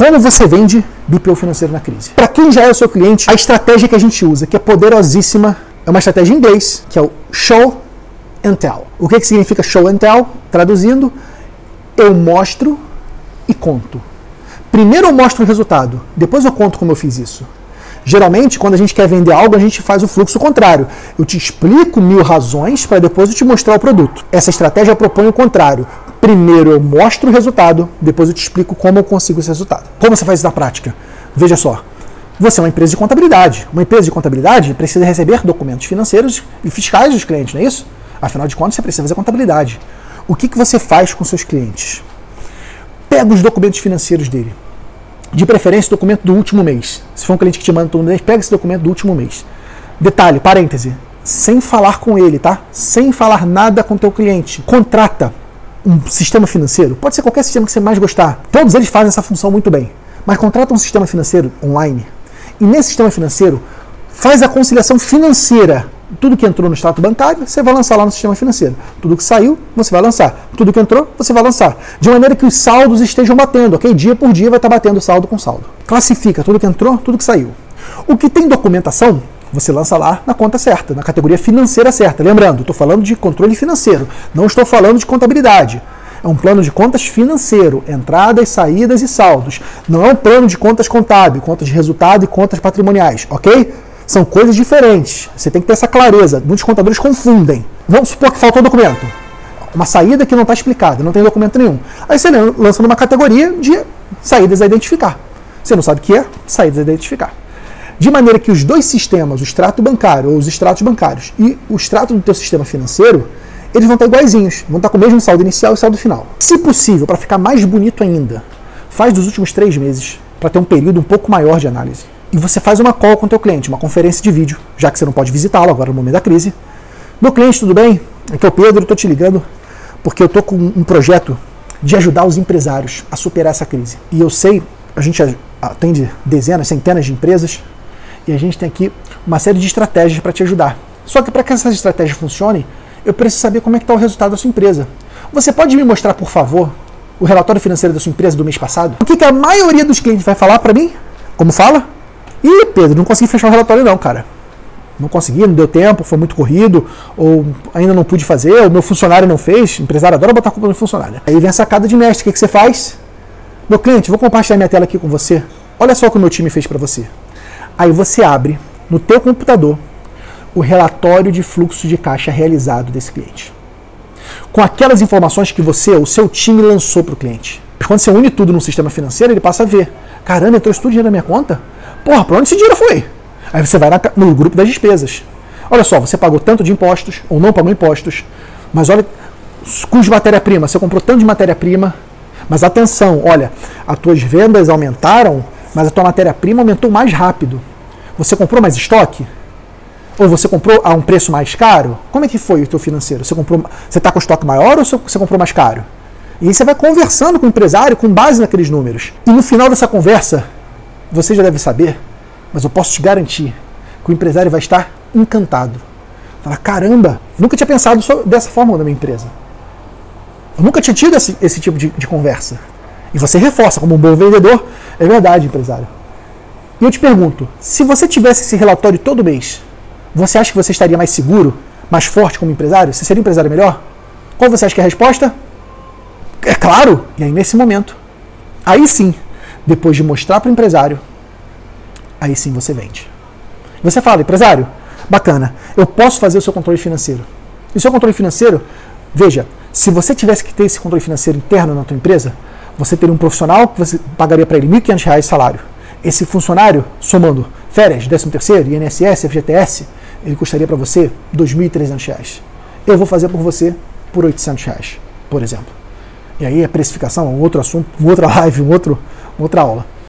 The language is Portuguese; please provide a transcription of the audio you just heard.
Como você vende BPO financeiro na crise? Para quem já é o seu cliente, a estratégia que a gente usa, que é poderosíssima, é uma estratégia em inglês, que é o Show and Tell. O que, que significa Show and Tell? Traduzindo, eu mostro e conto. Primeiro eu mostro o resultado, depois eu conto como eu fiz isso. Geralmente, quando a gente quer vender algo, a gente faz o fluxo contrário. Eu te explico mil razões para depois eu te mostrar o produto. Essa estratégia propõe o contrário. Primeiro eu mostro o resultado, depois eu te explico como eu consigo esse resultado. Como você faz isso na prática? Veja só. Você é uma empresa de contabilidade. Uma empresa de contabilidade precisa receber documentos financeiros e fiscais dos clientes, não é isso? Afinal de contas, você precisa fazer contabilidade. O que, que você faz com seus clientes? Pega os documentos financeiros dele. De preferência, o documento do último mês. Se for um cliente que te manda todo mês, pega esse documento do último mês. Detalhe, parêntese, sem falar com ele, tá? Sem falar nada com o teu cliente. Contrata um sistema financeiro. Pode ser qualquer sistema que você mais gostar. Todos eles fazem essa função muito bem. Mas contrata um sistema financeiro online. E nesse sistema financeiro, faz a conciliação financeira tudo que entrou no extrato bancário, você vai lançar lá no sistema financeiro. Tudo que saiu, você vai lançar. Tudo que entrou, você vai lançar. De maneira que os saldos estejam batendo, ok? Dia por dia vai estar batendo saldo com saldo. Classifica tudo que entrou, tudo que saiu. O que tem documentação, você lança lá na conta certa, na categoria financeira certa. Lembrando, estou falando de controle financeiro, não estou falando de contabilidade. É um plano de contas financeiro, entradas, saídas e saldos. Não é um plano de contas contábil, contas de resultado e contas patrimoniais, ok? São coisas diferentes. Você tem que ter essa clareza. Muitos contadores confundem. Vamos supor que faltou documento. Uma saída que não está explicada, não tem documento nenhum. Aí você lança numa categoria de saídas a identificar. Você não sabe o que é, saídas a identificar. De maneira que os dois sistemas, o extrato bancário ou os extratos bancários e o extrato do teu sistema financeiro, eles vão estar iguaizinhos, vão estar com o mesmo saldo inicial e saldo final. Se possível, para ficar mais bonito ainda, faz dos últimos três meses, para ter um período um pouco maior de análise e você faz uma call com o teu cliente, uma conferência de vídeo, já que você não pode visitá-lo agora no momento da crise. Meu cliente, tudo bem? Aqui é o Pedro, estou te ligando porque eu estou com um projeto de ajudar os empresários a superar essa crise. E eu sei, a gente atende dezenas, centenas de empresas e a gente tem aqui uma série de estratégias para te ajudar. Só que para que essas estratégias funcionem, eu preciso saber como é que está o resultado da sua empresa. Você pode me mostrar, por favor, o relatório financeiro da sua empresa do mês passado? O que, que a maioria dos clientes vai falar para mim? Como fala? E, Pedro, não consegui fechar o relatório não, cara. Não consegui, não deu tempo, foi muito corrido, ou ainda não pude fazer, ou meu funcionário não fez. O empresário adora botar a culpa no funcionário. Aí vem a sacada de mestre, o que, que você faz? Meu cliente, vou compartilhar minha tela aqui com você. Olha só o que o meu time fez para você. Aí você abre no teu computador o relatório de fluxo de caixa realizado desse cliente. Com aquelas informações que você, o seu time lançou para o cliente. Quando você une tudo no sistema financeiro, ele passa a ver. Caramba, entrou isso tudo dinheiro na minha conta? Porra, para onde esse dinheiro foi? Aí você vai no grupo das despesas. Olha só, você pagou tanto de impostos ou não pagou impostos, mas olha, custo matéria-prima, você comprou tanto de matéria-prima, mas atenção, olha, as tuas vendas aumentaram, mas a tua matéria-prima aumentou mais rápido. Você comprou mais estoque? Ou você comprou a um preço mais caro? Como é que foi o teu financeiro? Você comprou, você está com estoque maior ou você comprou mais caro? E aí você vai conversando com o empresário com base naqueles números. E no final dessa conversa, você já deve saber, mas eu posso te garantir que o empresário vai estar encantado. Falar, caramba, nunca tinha pensado dessa forma na minha empresa. Eu nunca tinha tido esse, esse tipo de, de conversa. E você reforça, como um bom vendedor, é verdade, empresário. E eu te pergunto, se você tivesse esse relatório todo mês, você acha que você estaria mais seguro, mais forte como empresário? Você seria um empresário melhor? Qual você acha que é a resposta? É claro! E aí, nesse momento, aí sim, depois de mostrar para o empresário, aí sim você vende. Você fala, empresário, bacana, eu posso fazer o seu controle financeiro. E o seu controle financeiro, veja, se você tivesse que ter esse controle financeiro interno na tua empresa, você teria um profissional que você pagaria para ele R$ 1.500 salário. Esse funcionário, somando férias, 13º, INSS, FGTS, ele custaria para você R$ 2.300. Eu vou fazer por você por R$ 800, por exemplo. E aí a precificação é um outro assunto, uma outra live, um outro, outra aula.